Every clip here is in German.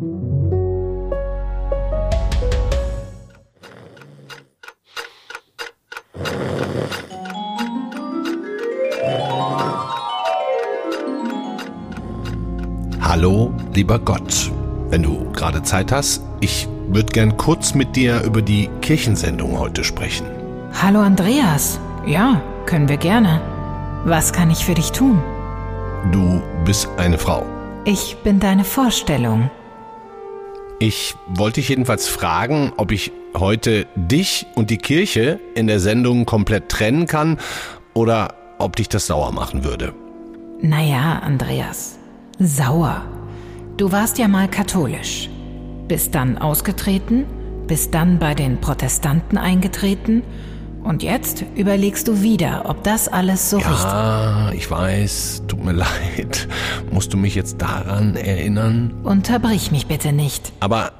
Hallo, lieber Gott. Wenn du gerade Zeit hast, ich würde gern kurz mit dir über die Kirchensendung heute sprechen. Hallo Andreas. Ja, können wir gerne. Was kann ich für dich tun? Du bist eine Frau. Ich bin deine Vorstellung. Ich wollte dich jedenfalls fragen, ob ich heute dich und die Kirche in der Sendung komplett trennen kann oder ob dich das sauer machen würde. Naja, Andreas, sauer. Du warst ja mal katholisch, bist dann ausgetreten, bist dann bei den Protestanten eingetreten und jetzt überlegst du wieder, ob das alles so richtig ist. Ja, ich weiß, tut mir leid. Musst du mich jetzt daran erinnern? Unterbrich mich bitte nicht. Aber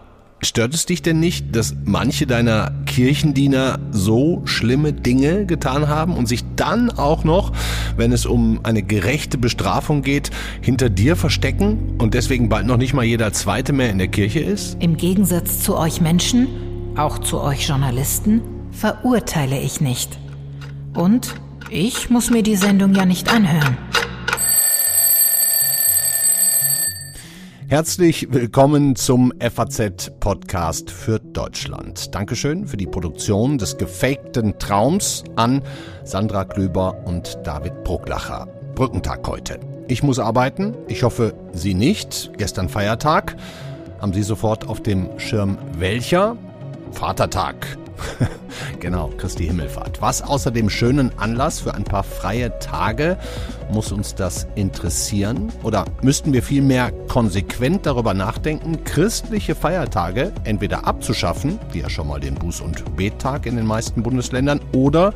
stört es dich denn nicht, dass manche deiner Kirchendiener so schlimme Dinge getan haben und sich dann auch noch, wenn es um eine gerechte Bestrafung geht, hinter dir verstecken und deswegen bald noch nicht mal jeder Zweite mehr in der Kirche ist? Im Gegensatz zu euch Menschen, auch zu euch Journalisten, verurteile ich nicht. Und ich muss mir die Sendung ja nicht anhören. Herzlich willkommen zum FAZ-Podcast für Deutschland. Dankeschön für die Produktion des gefakten Traums an Sandra Klöber und David Brucklacher. Brückentag heute. Ich muss arbeiten. Ich hoffe, Sie nicht. Gestern Feiertag. Haben Sie sofort auf dem Schirm welcher? Vatertag. genau, Christi Himmelfahrt. Was außer dem schönen Anlass für ein paar freie Tage muss uns das interessieren? Oder müssten wir vielmehr konsequent darüber nachdenken, christliche Feiertage entweder abzuschaffen, wie ja schon mal den Buß- und Bettag in den meisten Bundesländern, oder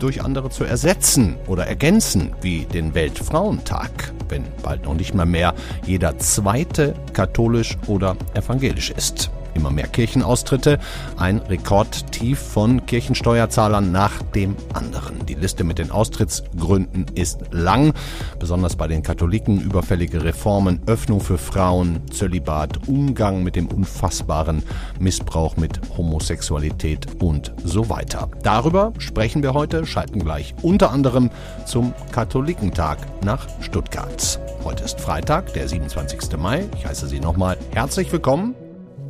durch andere zu ersetzen oder ergänzen, wie den Weltfrauentag, wenn bald noch nicht mal mehr jeder zweite katholisch oder evangelisch ist immer mehr Kirchenaustritte, ein Rekordtief von Kirchensteuerzahlern nach dem anderen. Die Liste mit den Austrittsgründen ist lang, besonders bei den Katholiken überfällige Reformen, Öffnung für Frauen, Zölibat, Umgang mit dem unfassbaren Missbrauch mit Homosexualität und so weiter. Darüber sprechen wir heute, schalten gleich unter anderem zum Katholikentag nach Stuttgart. Heute ist Freitag, der 27. Mai. Ich heiße Sie nochmal herzlich willkommen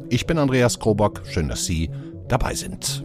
ich bin Andreas Krobock. Schön, dass Sie dabei sind.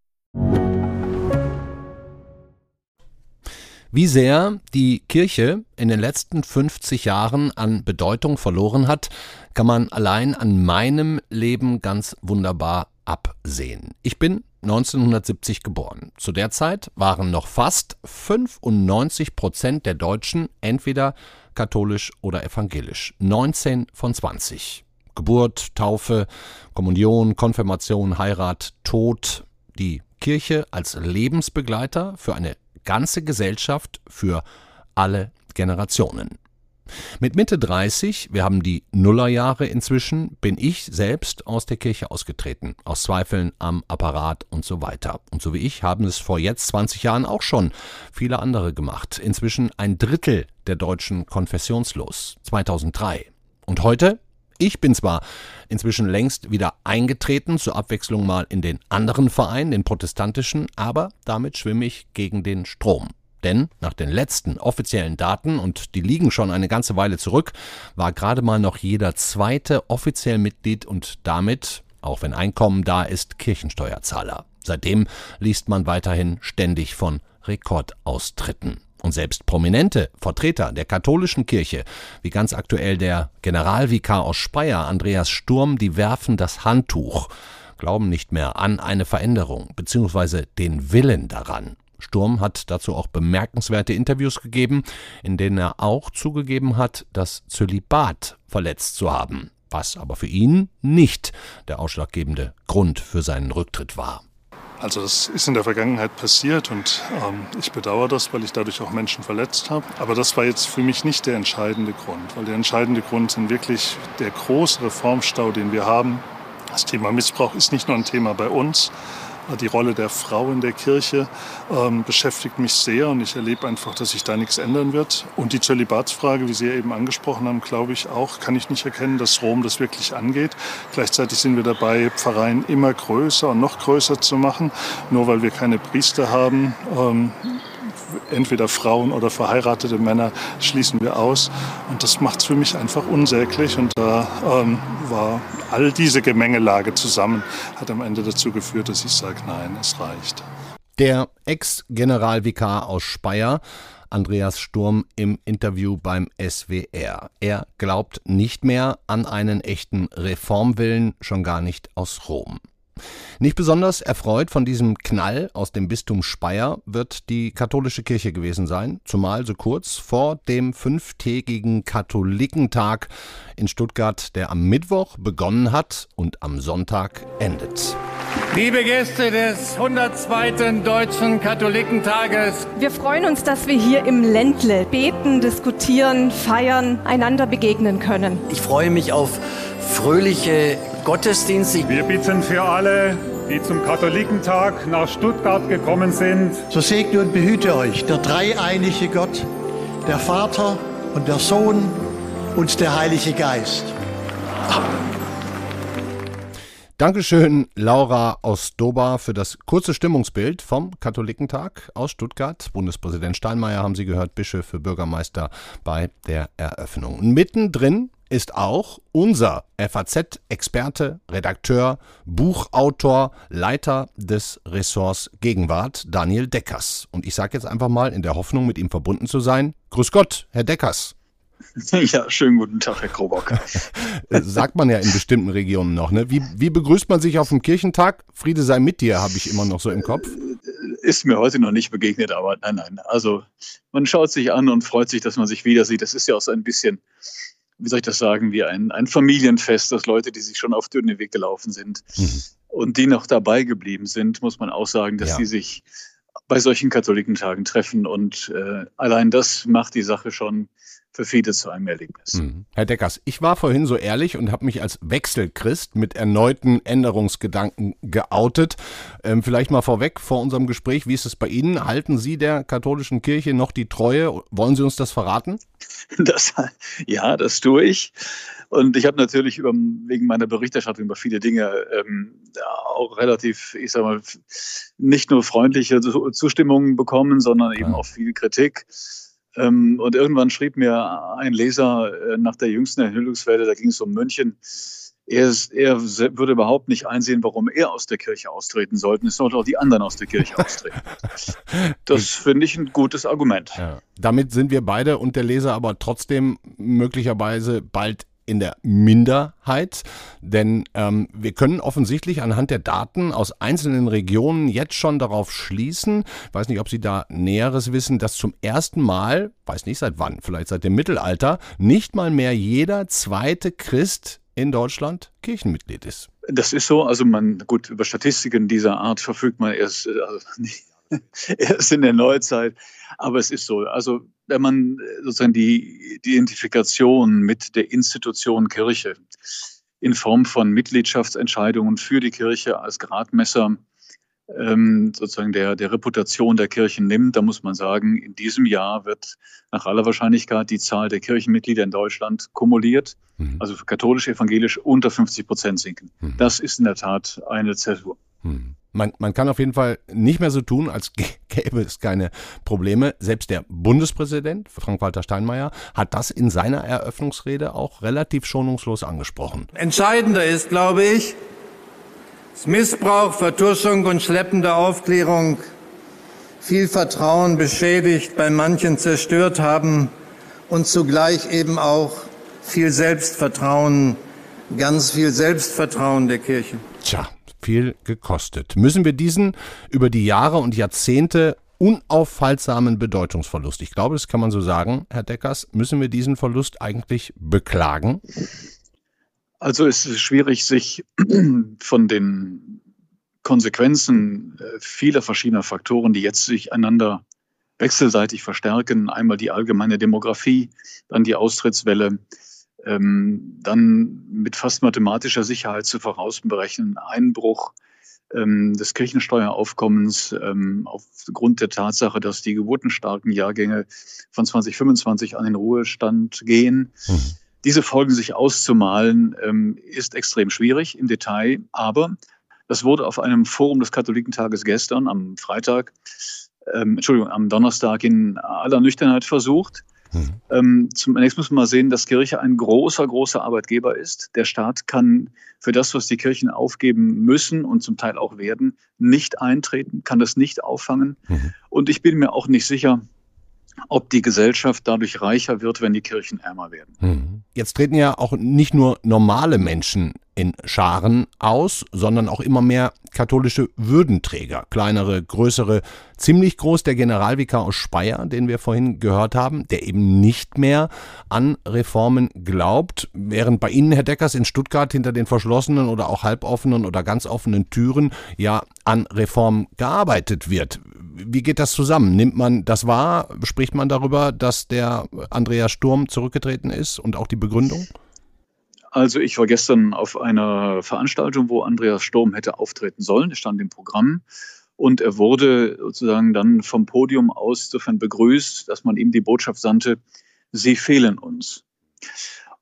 Wie sehr die Kirche in den letzten 50 Jahren an Bedeutung verloren hat, kann man allein an meinem Leben ganz wunderbar absehen. Ich bin 1970 geboren. Zu der Zeit waren noch fast 95 Prozent der Deutschen entweder katholisch oder evangelisch. 19 von 20. Geburt, Taufe, Kommunion, Konfirmation, Heirat, Tod. Die Kirche als Lebensbegleiter für eine ganze Gesellschaft, für alle Generationen. Mit Mitte 30, wir haben die Nullerjahre inzwischen, bin ich selbst aus der Kirche ausgetreten, aus Zweifeln am Apparat und so weiter. Und so wie ich haben es vor jetzt 20 Jahren auch schon viele andere gemacht. Inzwischen ein Drittel der Deutschen konfessionslos. 2003. Und heute ich bin zwar inzwischen längst wieder eingetreten, zur Abwechslung mal in den anderen Verein, den protestantischen, aber damit schwimme ich gegen den Strom. Denn nach den letzten offiziellen Daten, und die liegen schon eine ganze Weile zurück, war gerade mal noch jeder zweite offiziell Mitglied und damit, auch wenn Einkommen da ist, Kirchensteuerzahler. Seitdem liest man weiterhin ständig von Rekordaustritten. Und selbst prominente Vertreter der katholischen Kirche, wie ganz aktuell der Generalvikar aus Speyer, Andreas Sturm, die werfen das Handtuch, glauben nicht mehr an eine Veränderung bzw. den Willen daran. Sturm hat dazu auch bemerkenswerte Interviews gegeben, in denen er auch zugegeben hat, das Zölibat verletzt zu haben, was aber für ihn nicht der ausschlaggebende Grund für seinen Rücktritt war. Also das ist in der Vergangenheit passiert und ähm, ich bedauere das, weil ich dadurch auch Menschen verletzt habe. Aber das war jetzt für mich nicht der entscheidende Grund, weil der entscheidende Grund sind wirklich der große Reformstau, den wir haben. Das Thema Missbrauch ist nicht nur ein Thema bei uns, die Rolle der Frau in der Kirche ähm, beschäftigt mich sehr und ich erlebe einfach, dass sich da nichts ändern wird. Und die Zölibatsfrage, wie Sie ja eben angesprochen haben, glaube ich auch, kann ich nicht erkennen, dass Rom das wirklich angeht. Gleichzeitig sind wir dabei, Pfarreien immer größer und noch größer zu machen, nur weil wir keine Priester haben. Ähm, entweder Frauen oder verheiratete Männer schließen wir aus. Und das macht es für mich einfach unsäglich. Und da ähm, war all diese Gemengelage zusammen, hat am Ende dazu geführt, dass ich sage, nein, es reicht. Der Ex-Generalvikar aus Speyer Andreas Sturm im Interview beim SWR. Er glaubt nicht mehr an einen echten Reformwillen, schon gar nicht aus Rom. Nicht besonders erfreut von diesem Knall aus dem Bistum Speyer wird die katholische Kirche gewesen sein, zumal so kurz vor dem fünftägigen Katholikentag in Stuttgart, der am Mittwoch begonnen hat und am Sonntag endet. Liebe Gäste des 102. Deutschen Katholikentages. Wir freuen uns, dass wir hier im Ländle beten, diskutieren, feiern, einander begegnen können. Ich freue mich auf fröhliche Gottesdienste. Wir bitten für alle, die zum Katholikentag nach Stuttgart gekommen sind. So segne und behüte euch der dreieinige Gott, der Vater und der Sohn und der Heilige Geist. Dankeschön, Laura Ostdoba, für das kurze Stimmungsbild vom Katholikentag aus Stuttgart. Bundespräsident Steinmeier haben Sie gehört, Bischöfe, Bürgermeister bei der Eröffnung. Und mittendrin ist auch unser FAZ-Experte, Redakteur, Buchautor, Leiter des Ressorts Gegenwart, Daniel Deckers. Und ich sage jetzt einfach mal, in der Hoffnung, mit ihm verbunden zu sein, Grüß Gott, Herr Deckers. Ja, schönen guten Tag, Herr Krobock. Sagt man ja in bestimmten Regionen noch. Ne? Wie, wie begrüßt man sich auf dem Kirchentag? Friede sei mit dir, habe ich immer noch so im Kopf. Ist mir heute noch nicht begegnet, aber nein, nein. Also man schaut sich an und freut sich, dass man sich wieder sieht. Das ist ja auch so ein bisschen wie soll ich das sagen, wie ein, ein Familienfest, dass Leute, die sich schon auf dünne Weg gelaufen sind mhm. und die noch dabei geblieben sind, muss man auch sagen, dass ja. die sich bei solchen Katholikentagen treffen. Und äh, allein das macht die Sache schon für viele zu einem Erlebnis. Mhm. Herr Deckers, ich war vorhin so ehrlich und habe mich als Wechselchrist mit erneuten Änderungsgedanken geoutet. Ähm, vielleicht mal vorweg vor unserem Gespräch, wie ist es bei Ihnen? Halten Sie der katholischen Kirche noch die Treue? Wollen Sie uns das verraten? Das, ja, das tue ich. Und ich habe natürlich über, wegen meiner Berichterstattung über viele Dinge ähm, auch relativ, ich sag mal, nicht nur freundliche Zustimmungen bekommen, sondern eben auch viel Kritik. Ähm, und irgendwann schrieb mir ein Leser äh, nach der jüngsten Enthüllungswelle, da ging es um München, er, er, würde überhaupt nicht einsehen, warum er aus der Kirche austreten sollte. Es sollten auch die anderen aus der Kirche austreten. Das finde ich ein gutes Argument. Ja. Damit sind wir beide und der Leser aber trotzdem möglicherweise bald in der Minderheit, denn ähm, wir können offensichtlich anhand der Daten aus einzelnen Regionen jetzt schon darauf schließen, weiß nicht, ob Sie da Näheres wissen, dass zum ersten Mal, weiß nicht seit wann, vielleicht seit dem Mittelalter, nicht mal mehr jeder zweite Christ in Deutschland Kirchenmitglied ist. Das ist so, also man, gut, über Statistiken dieser Art verfügt man erst, äh, also nicht, erst in der Neuzeit. Aber es ist so. Also wenn man äh, sozusagen die, die Identifikation mit der Institution Kirche in Form von Mitgliedschaftsentscheidungen für die Kirche als Gradmesser ähm, sozusagen der, der Reputation der Kirchen nimmt, da muss man sagen, in diesem Jahr wird nach aller Wahrscheinlichkeit die Zahl der Kirchenmitglieder in Deutschland kumuliert, mhm. also für katholisch, evangelisch unter 50 Prozent sinken. Mhm. Das ist in der Tat eine Zäsur. Mhm. Man, man kann auf jeden Fall nicht mehr so tun, als gäbe es keine Probleme. Selbst der Bundespräsident, Frank-Walter Steinmeier, hat das in seiner Eröffnungsrede auch relativ schonungslos angesprochen. Entscheidender ist, glaube ich, dass Missbrauch, Vertuschung und schleppende Aufklärung viel Vertrauen beschädigt, bei manchen zerstört haben und zugleich eben auch viel Selbstvertrauen, ganz viel Selbstvertrauen der Kirche. Tja, viel gekostet. Müssen wir diesen über die Jahre und Jahrzehnte unaufhaltsamen Bedeutungsverlust. Ich glaube, das kann man so sagen, Herr Deckers. Müssen wir diesen Verlust eigentlich beklagen? Also es ist schwierig, sich von den Konsequenzen äh, vieler verschiedener Faktoren, die jetzt sich einander wechselseitig verstärken, einmal die allgemeine Demografie, dann die Austrittswelle, ähm, dann mit fast mathematischer Sicherheit zu vorausberechnen, Einbruch ähm, des Kirchensteueraufkommens ähm, aufgrund der Tatsache, dass die geburtenstarken Jahrgänge von 2025 an den Ruhestand gehen. Mhm. Diese Folgen sich auszumalen, ähm, ist extrem schwierig im Detail, aber das wurde auf einem Forum des Katholikentages gestern am Freitag, ähm, Entschuldigung, am Donnerstag in aller Nüchternheit versucht. Mhm. Ähm, zunächst muss man mal sehen, dass Kirche ein großer, großer Arbeitgeber ist. Der Staat kann für das, was die Kirchen aufgeben müssen und zum Teil auch werden, nicht eintreten, kann das nicht auffangen. Mhm. Und ich bin mir auch nicht sicher, ob die Gesellschaft dadurch reicher wird, wenn die Kirchen ärmer werden. Mhm. Jetzt treten ja auch nicht nur normale Menschen in Scharen aus, sondern auch immer mehr katholische Würdenträger, kleinere, größere, ziemlich groß der Generalvikar aus Speyer, den wir vorhin gehört haben, der eben nicht mehr an Reformen glaubt, während bei Ihnen, Herr Deckers, in Stuttgart hinter den verschlossenen oder auch halboffenen oder ganz offenen Türen ja an Reformen gearbeitet wird. Wie geht das zusammen? Nimmt man das wahr? Spricht man darüber, dass der Andreas Sturm zurückgetreten ist und auch die Begründung? Also ich war gestern auf einer Veranstaltung, wo Andreas Sturm hätte auftreten sollen. Er stand im Programm. Und er wurde sozusagen dann vom Podium aus insofern begrüßt, dass man ihm die Botschaft sandte, Sie fehlen uns.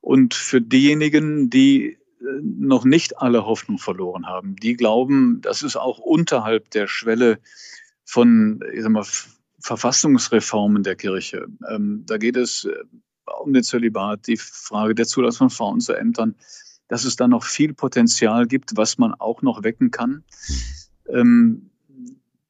Und für diejenigen, die äh, noch nicht alle Hoffnung verloren haben, die glauben, dass es auch unterhalb der Schwelle von ich sag mal, Verfassungsreformen der Kirche, ähm, da geht es äh, um den Zölibat, die Frage der Zulassung von Frauen zu Ämtern, dass es da noch viel Potenzial gibt, was man auch noch wecken kann. Ähm,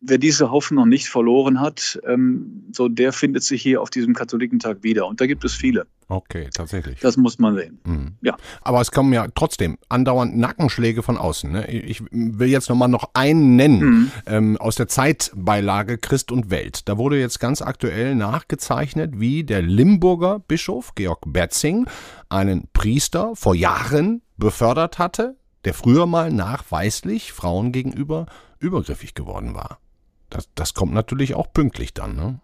wer diese Hoffnung nicht verloren hat, ähm, so der findet sich hier auf diesem Katholikentag wieder. Und da gibt es viele. Okay, tatsächlich. Das muss man sehen. Mhm. Ja. Aber es kommen ja trotzdem andauernd Nackenschläge von außen. Ne? Ich will jetzt nochmal noch einen nennen mhm. ähm, aus der Zeitbeilage Christ und Welt. Da wurde jetzt ganz aktuell nachgezeichnet, wie der Limburger Bischof Georg Betzing einen Priester vor Jahren befördert hatte, der früher mal nachweislich Frauen gegenüber übergriffig geworden war. Das, das kommt natürlich auch pünktlich dann. Ne?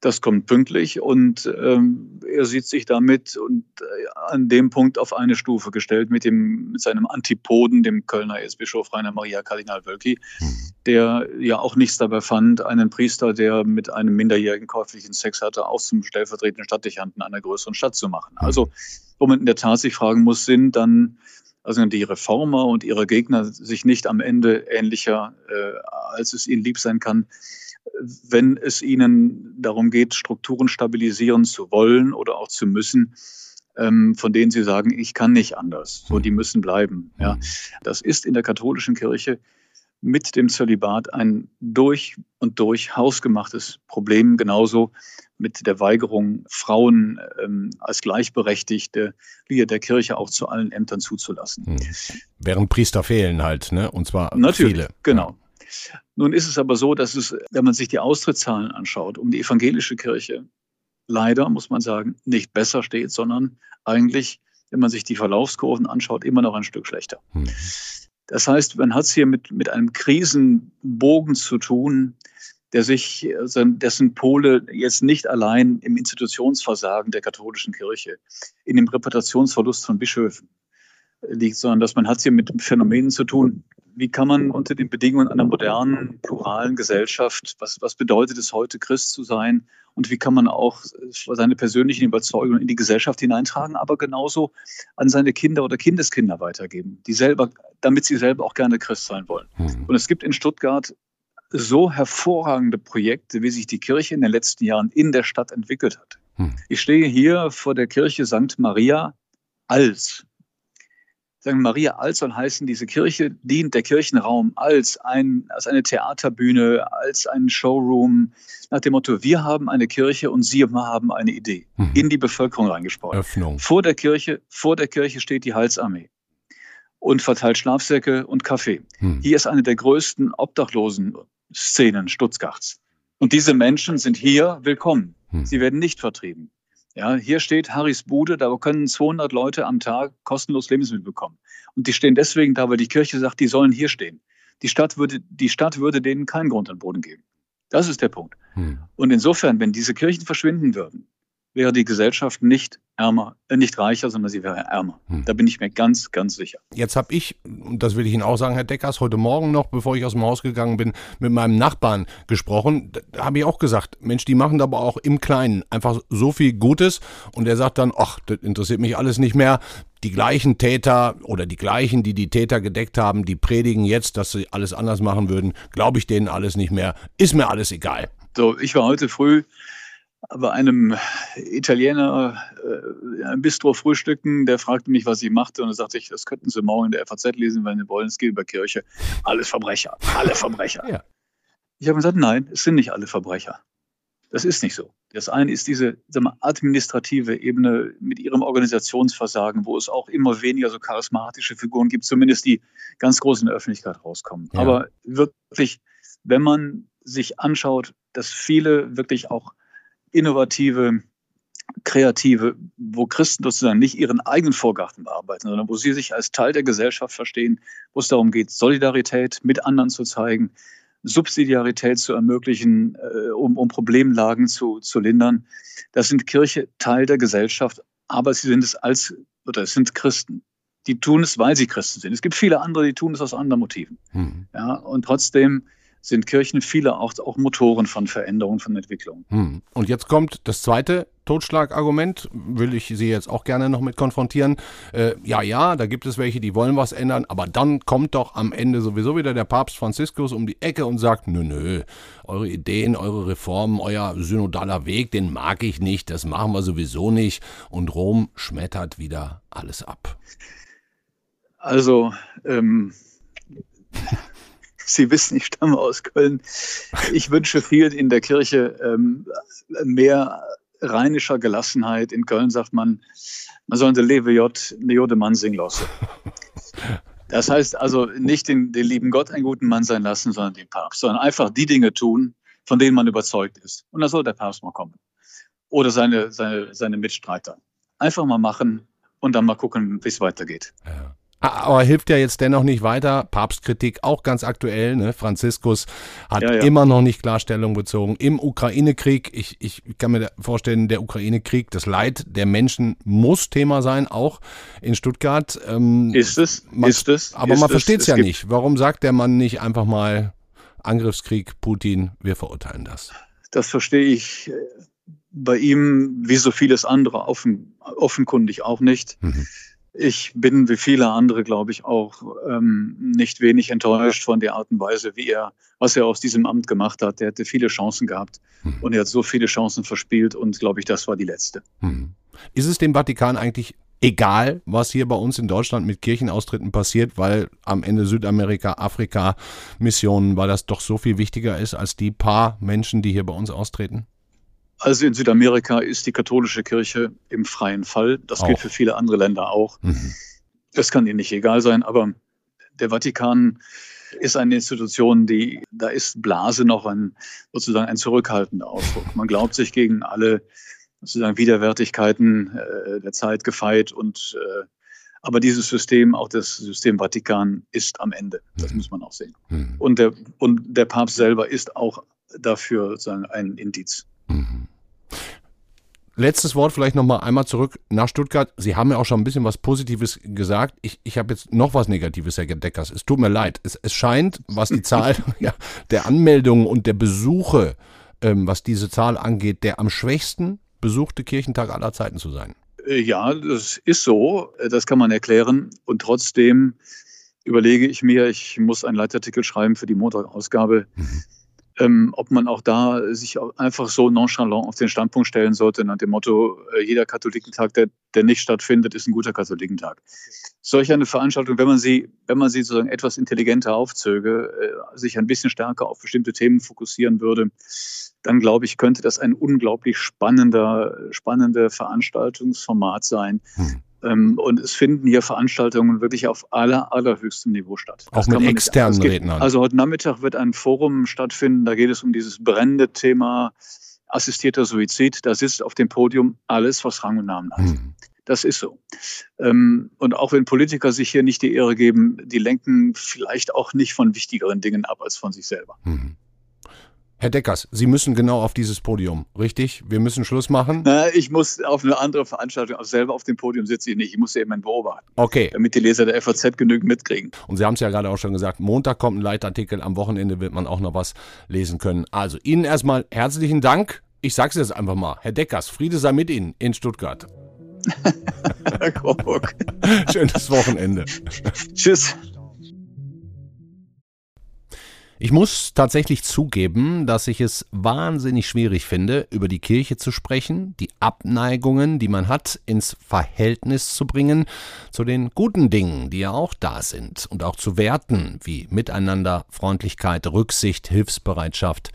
Das kommt pünktlich und ähm, er sieht sich damit und äh, an dem Punkt auf eine Stufe gestellt mit, dem, mit seinem Antipoden, dem Kölner Erzbischof Rainer Maria Kardinal Wölki, mhm. der ja auch nichts dabei fand, einen Priester, der mit einem minderjährigen käuflichen Sex hatte, auch zum stellvertretenden Stadtdechanten einer größeren Stadt zu machen. Mhm. Also, wo man in der Tat sich fragen muss, sind dann also die Reformer und ihre Gegner sich nicht am Ende ähnlicher, äh, als es ihnen lieb sein kann, wenn es ihnen darum geht, Strukturen stabilisieren zu wollen oder auch zu müssen, ähm, von denen sie sagen, ich kann nicht anders. So, die müssen bleiben. Ja. Das ist in der katholischen Kirche mit dem Zölibat ein durch und durch hausgemachtes Problem, genauso mit der Weigerung, Frauen ähm, als gleichberechtigte Glieder der Kirche auch zu allen Ämtern zuzulassen. Hm. Während Priester fehlen halt, ne? Und zwar Natürlich, viele. Genau. Nun ist es aber so, dass es, wenn man sich die Austrittszahlen anschaut, um die evangelische Kirche leider, muss man sagen, nicht besser steht, sondern eigentlich, wenn man sich die Verlaufskurven anschaut, immer noch ein Stück schlechter. Hm. Das heißt, man hat es hier mit, mit einem Krisenbogen zu tun, der sich, dessen Pole jetzt nicht allein im Institutionsversagen der katholischen Kirche, in dem Reputationsverlust von Bischöfen liegt, sondern dass man hat es hier mit Phänomenen zu tun. Wie kann man unter den Bedingungen einer modernen, pluralen Gesellschaft, was, was bedeutet es heute, Christ zu sein? Und wie kann man auch seine persönlichen Überzeugungen in die Gesellschaft hineintragen, aber genauso an seine Kinder oder Kindeskinder weitergeben, die selber, damit sie selber auch gerne Christ sein wollen. Mhm. Und es gibt in Stuttgart so hervorragende Projekte, wie sich die Kirche in den letzten Jahren in der Stadt entwickelt hat. Hm. Ich stehe hier vor der Kirche St. Maria als. St. Maria als soll heißen, diese Kirche dient der Kirchenraum als, ein, als eine Theaterbühne, als ein Showroom, nach dem Motto, wir haben eine Kirche und Sie haben eine Idee, hm. in die Bevölkerung reingesprochen. Öffnung. Vor der Kirche, vor der Kirche steht die Heilsarmee und verteilt Schlafsäcke und Kaffee. Hm. Hier ist eine der größten Obdachlosen Szenen Stuttgarts. Und diese Menschen sind hier willkommen. Hm. Sie werden nicht vertrieben. Ja, hier steht Harrys Bude, da können 200 Leute am Tag kostenlos Lebensmittel bekommen. Und die stehen deswegen da, weil die Kirche sagt, die sollen hier stehen. Die Stadt würde, die Stadt würde denen keinen Grund an Boden geben. Das ist der Punkt. Hm. Und insofern, wenn diese Kirchen verschwinden würden, wäre die Gesellschaft nicht ärmer, äh, nicht reicher, sondern sie wäre ärmer. Hm. Da bin ich mir ganz, ganz sicher. Jetzt habe ich, und das will ich Ihnen auch sagen, Herr Deckers, heute Morgen noch, bevor ich aus dem Haus gegangen bin, mit meinem Nachbarn gesprochen. Da habe ich auch gesagt, Mensch, die machen aber auch im Kleinen einfach so viel Gutes. Und er sagt dann, ach, das interessiert mich alles nicht mehr. Die gleichen Täter oder die gleichen, die die Täter gedeckt haben, die predigen jetzt, dass sie alles anders machen würden. Glaube ich denen alles nicht mehr. Ist mir alles egal. So, ich war heute früh bei einem Italiener äh, ein Bistro frühstücken, der fragte mich, was ich machte, und dann sagte ich, das könnten Sie morgen in der FAZ lesen, wenn Sie wollen, es geht über Kirche. Alles Verbrecher, alle Verbrecher. Ja. Ich habe gesagt, nein, es sind nicht alle Verbrecher. Das ist nicht so. Das eine ist diese mal, administrative Ebene mit ihrem Organisationsversagen, wo es auch immer weniger so charismatische Figuren gibt, zumindest die ganz groß in der Öffentlichkeit rauskommen. Ja. Aber wirklich, wenn man sich anschaut, dass viele wirklich auch innovative, kreative, wo Christen sozusagen nicht ihren eigenen Vorgarten bearbeiten, sondern wo sie sich als Teil der Gesellschaft verstehen, wo es darum geht, Solidarität mit anderen zu zeigen, Subsidiarität zu ermöglichen, äh, um, um Problemlagen zu, zu lindern. Das sind Kirche Teil der Gesellschaft, aber sie sind es als, oder es sind Christen. Die tun es, weil sie Christen sind. Es gibt viele andere, die tun es aus anderen Motiven. Mhm. Ja, und trotzdem sind Kirchen viele auch, Motoren von Veränderungen, von Entwicklung. Hm. Und jetzt kommt das zweite Totschlagargument, will ich Sie jetzt auch gerne noch mit konfrontieren. Äh, ja, ja, da gibt es welche, die wollen was ändern, aber dann kommt doch am Ende sowieso wieder der Papst Franziskus um die Ecke und sagt, nö, nö, eure Ideen, eure Reformen, euer synodaler Weg, den mag ich nicht, das machen wir sowieso nicht. Und Rom schmettert wieder alles ab. Also, ähm, Sie wissen, ich stamme aus Köln. Ich wünsche viel in der Kirche ähm, mehr rheinischer Gelassenheit. In Köln sagt man, man soll eine Lewe J, eine Jode Mann singen lassen. Das heißt also nicht den, den lieben Gott einen guten Mann sein lassen, sondern den Papst, sondern einfach die Dinge tun, von denen man überzeugt ist. Und da soll der Papst mal kommen. Oder seine, seine, seine Mitstreiter. Einfach mal machen und dann mal gucken, wie es weitergeht. Ja. Aber hilft ja jetzt dennoch nicht weiter. Papstkritik auch ganz aktuell. Ne? Franziskus hat ja, ja. immer noch nicht Klarstellung bezogen. Im Ukraine-Krieg, ich, ich kann mir vorstellen, der Ukraine-Krieg, das Leid der Menschen muss Thema sein, auch in Stuttgart. Ähm, ist es? Man, ist es? Aber ist man versteht es ja nicht. Warum sagt der Mann nicht einfach mal Angriffskrieg, Putin, wir verurteilen das? Das verstehe ich äh, bei ihm wie so vieles andere offen, offenkundig auch nicht. Mhm. Ich bin wie viele andere, glaube ich, auch ähm, nicht wenig enttäuscht von der Art und Weise, wie er, was er aus diesem Amt gemacht hat. Er hatte viele Chancen gehabt hm. und er hat so viele Chancen verspielt und, glaube ich, das war die letzte. Hm. Ist es dem Vatikan eigentlich egal, was hier bei uns in Deutschland mit Kirchenaustritten passiert, weil am Ende Südamerika, Afrika, Missionen, weil das doch so viel wichtiger ist als die paar Menschen, die hier bei uns austreten? Also in Südamerika ist die katholische Kirche im freien Fall. Das auch. gilt für viele andere Länder auch. Mhm. Das kann ihnen nicht egal sein, aber der Vatikan ist eine Institution, die, da ist Blase noch ein, sozusagen ein zurückhaltender Ausdruck. Man glaubt sich gegen alle sozusagen Widerwärtigkeiten äh, der Zeit gefeit und äh, aber dieses System, auch das System Vatikan, ist am Ende. Das mhm. muss man auch sehen. Mhm. Und, der, und der Papst selber ist auch dafür sozusagen ein Indiz. Mhm. Letztes Wort vielleicht noch mal einmal zurück nach Stuttgart. Sie haben ja auch schon ein bisschen was Positives gesagt. Ich, ich habe jetzt noch was Negatives, Herr Deckers. Es tut mir leid. Es, es scheint, was die Zahl ja, der Anmeldungen und der Besuche, ähm, was diese Zahl angeht, der am schwächsten besuchte Kirchentag aller Zeiten zu sein. Äh, ja, das ist so. Das kann man erklären. Und trotzdem überlege ich mir, ich muss einen Leitartikel schreiben für die Montagausgabe. Mhm ähm, ob man auch da sich einfach so nonchalant auf den Standpunkt stellen sollte, nach dem Motto, äh, jeder Katholikentag, der, der nicht stattfindet, ist ein guter Katholikentag. Solch eine Veranstaltung, wenn man sie, wenn man sie sozusagen etwas intelligenter aufzöge, äh, sich ein bisschen stärker auf bestimmte Themen fokussieren würde, dann glaube ich, könnte das ein unglaublich spannender, spannender Veranstaltungsformat sein. Hm. Ähm, und es finden hier Veranstaltungen wirklich auf aller, allerhöchstem Niveau statt. Auch mit externen nicht, Rednern. Also heute Nachmittag wird ein Forum stattfinden, da geht es um dieses brennende Thema assistierter Suizid. Da sitzt auf dem Podium alles, was Rang und Namen hat. Hm. Das ist so. Ähm, und auch wenn Politiker sich hier nicht die Ehre geben, die lenken vielleicht auch nicht von wichtigeren Dingen ab als von sich selber. Hm. Herr Deckers, Sie müssen genau auf dieses Podium, richtig? Wir müssen Schluss machen? Na, ich muss auf eine andere Veranstaltung, aber selber auf dem Podium sitze ich nicht. Ich muss eben beobachten. Okay. Damit die Leser der FAZ genügend mitkriegen. Und Sie haben es ja gerade auch schon gesagt, Montag kommt ein Leitartikel, am Wochenende wird man auch noch was lesen können. Also Ihnen erstmal herzlichen Dank. Ich sage es jetzt einfach mal. Herr Deckers, Friede sei mit Ihnen in Stuttgart. Schönes Wochenende. Tschüss. Ich muss tatsächlich zugeben, dass ich es wahnsinnig schwierig finde, über die Kirche zu sprechen, die Abneigungen, die man hat, ins Verhältnis zu bringen zu den guten Dingen, die ja auch da sind, und auch zu Werten wie Miteinander, Freundlichkeit, Rücksicht, Hilfsbereitschaft,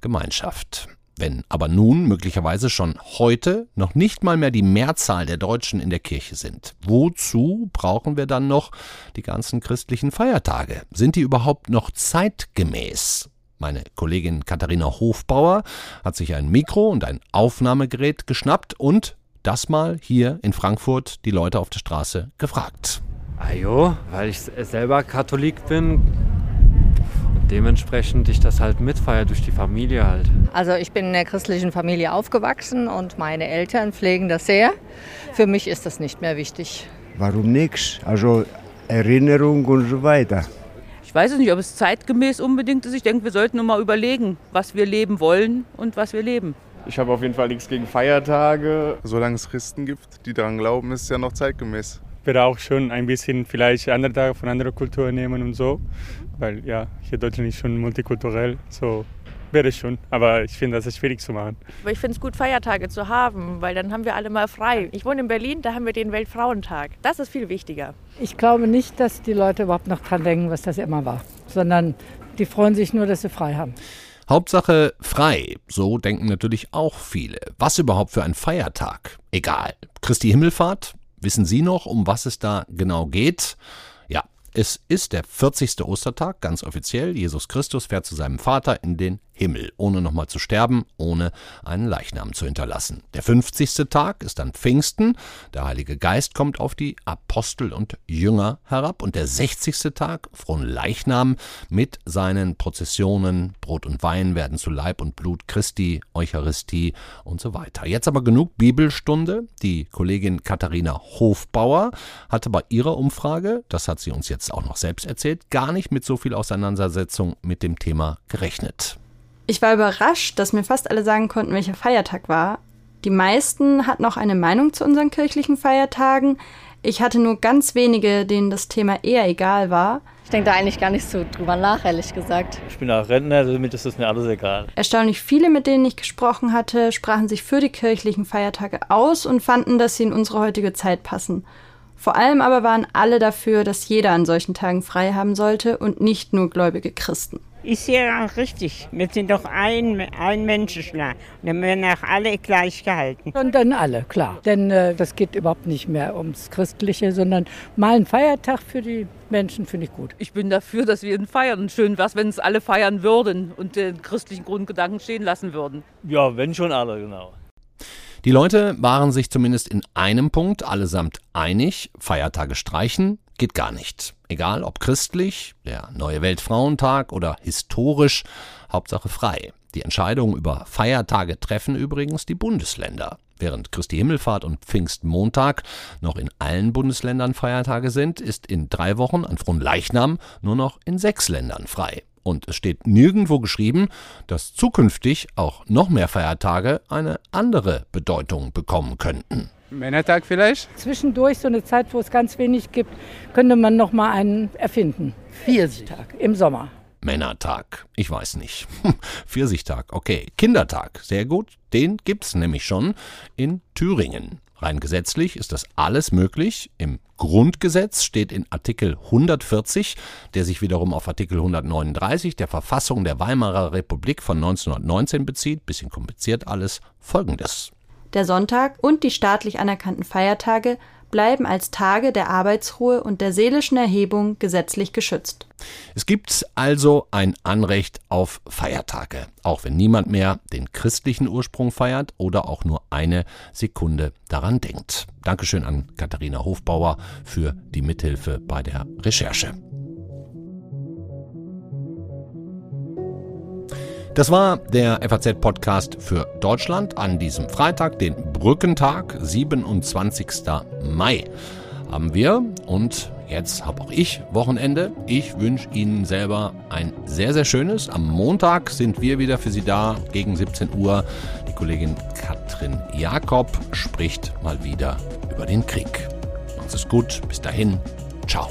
Gemeinschaft. Wenn aber nun möglicherweise schon heute noch nicht mal mehr die Mehrzahl der Deutschen in der Kirche sind, wozu brauchen wir dann noch die ganzen christlichen Feiertage? Sind die überhaupt noch zeitgemäß? Meine Kollegin Katharina Hofbauer hat sich ein Mikro und ein Aufnahmegerät geschnappt und das mal hier in Frankfurt die Leute auf der Straße gefragt. Ajo, weil ich selber Katholik bin, dementsprechend ich das halt mitfeiere durch die Familie halt. Also ich bin in der christlichen Familie aufgewachsen und meine Eltern pflegen das sehr. Für mich ist das nicht mehr wichtig. Warum nichts? Also Erinnerung und so weiter. Ich weiß es nicht, ob es zeitgemäß unbedingt ist. Ich denke, wir sollten nur mal überlegen, was wir leben wollen und was wir leben. Ich habe auf jeden Fall nichts gegen Feiertage. Solange es Christen gibt, die daran glauben, ist es ja noch zeitgemäß würde auch schon ein bisschen vielleicht andere Tage von anderer Kultur nehmen und so, weil ja, hier Deutschland ist schon multikulturell, so wäre es schon. Aber ich finde, das ist schwierig zu machen. Aber ich finde es gut, Feiertage zu haben, weil dann haben wir alle mal frei. Ich wohne in Berlin, da haben wir den Weltfrauentag. Das ist viel wichtiger. Ich glaube nicht, dass die Leute überhaupt noch dran denken, was das immer war, sondern die freuen sich nur, dass sie frei haben. Hauptsache frei, so denken natürlich auch viele. Was überhaupt für ein Feiertag? Egal. Christi Himmelfahrt? Wissen Sie noch, um was es da genau geht? Es ist der 40. Ostertag, ganz offiziell. Jesus Christus fährt zu seinem Vater in den Himmel, ohne nochmal zu sterben, ohne einen Leichnam zu hinterlassen. Der 50. Tag ist dann Pfingsten, der Heilige Geist kommt auf die Apostel und Jünger herab und der 60. Tag, Leichnam, mit seinen Prozessionen, Brot und Wein werden zu Leib und Blut Christi, Eucharistie und so weiter. Jetzt aber genug Bibelstunde. Die Kollegin Katharina Hofbauer hatte bei ihrer Umfrage, das hat sie uns jetzt auch noch selbst erzählt, gar nicht mit so viel Auseinandersetzung mit dem Thema gerechnet. Ich war überrascht, dass mir fast alle sagen konnten, welcher Feiertag war. Die meisten hatten auch eine Meinung zu unseren kirchlichen Feiertagen. Ich hatte nur ganz wenige, denen das Thema eher egal war. Ich denke da eigentlich gar nicht so drüber nach, ehrlich gesagt. Ich bin auch Rentner, damit ist es mir alles egal. Erstaunlich viele, mit denen ich gesprochen hatte, sprachen sich für die kirchlichen Feiertage aus und fanden, dass sie in unsere heutige Zeit passen. Vor allem aber waren alle dafür, dass jeder an solchen Tagen frei haben sollte und nicht nur gläubige Christen. Ist ja auch richtig. Wir sind doch ein, ein Menschenschlag. Und dann werden auch alle gleich gehalten. Und dann alle, klar. Denn äh, das geht überhaupt nicht mehr ums Christliche, sondern mal ein Feiertag für die Menschen finde ich gut. Ich bin dafür, dass wir ihn feiern. Schön wäre es, wenn es alle feiern würden und den christlichen Grundgedanken stehen lassen würden. Ja, wenn schon alle, genau. Die Leute waren sich zumindest in einem Punkt allesamt einig, Feiertage streichen geht gar nicht. Egal ob christlich, der Neue Weltfrauentag oder historisch, Hauptsache frei. Die Entscheidung über Feiertage treffen übrigens die Bundesländer. Während Christi Himmelfahrt und Pfingstmontag noch in allen Bundesländern Feiertage sind, ist in drei Wochen an Fronleichnam nur noch in sechs Ländern frei. Und es steht nirgendwo geschrieben, dass zukünftig auch noch mehr Feiertage eine andere Bedeutung bekommen könnten. Männertag vielleicht? Zwischendurch so eine Zeit, wo es ganz wenig gibt, könnte man noch mal einen erfinden. Pfirsichtag im Sommer. Männertag, ich weiß nicht. Pfirsichtag, okay. Kindertag, sehr gut. Den gibt's nämlich schon in Thüringen. Rein gesetzlich ist das alles möglich. Im Grundgesetz steht in Artikel 140, der sich wiederum auf Artikel 139 der Verfassung der Weimarer Republik von 1919 bezieht, bisschen kompliziert alles, folgendes. Der Sonntag und die staatlich anerkannten Feiertage bleiben als Tage der Arbeitsruhe und der seelischen Erhebung gesetzlich geschützt. Es gibt also ein Anrecht auf Feiertage, auch wenn niemand mehr den christlichen Ursprung feiert oder auch nur eine Sekunde daran denkt. Dankeschön an Katharina Hofbauer für die Mithilfe bei der Recherche. Das war der FAZ-Podcast für Deutschland an diesem Freitag, den Brückentag, 27. Mai haben wir. Und jetzt habe auch ich Wochenende. Ich wünsche Ihnen selber ein sehr, sehr schönes. Am Montag sind wir wieder für Sie da gegen 17 Uhr. Die Kollegin Katrin Jakob spricht mal wieder über den Krieg. Macht es gut. Bis dahin. Ciao.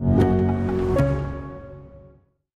you.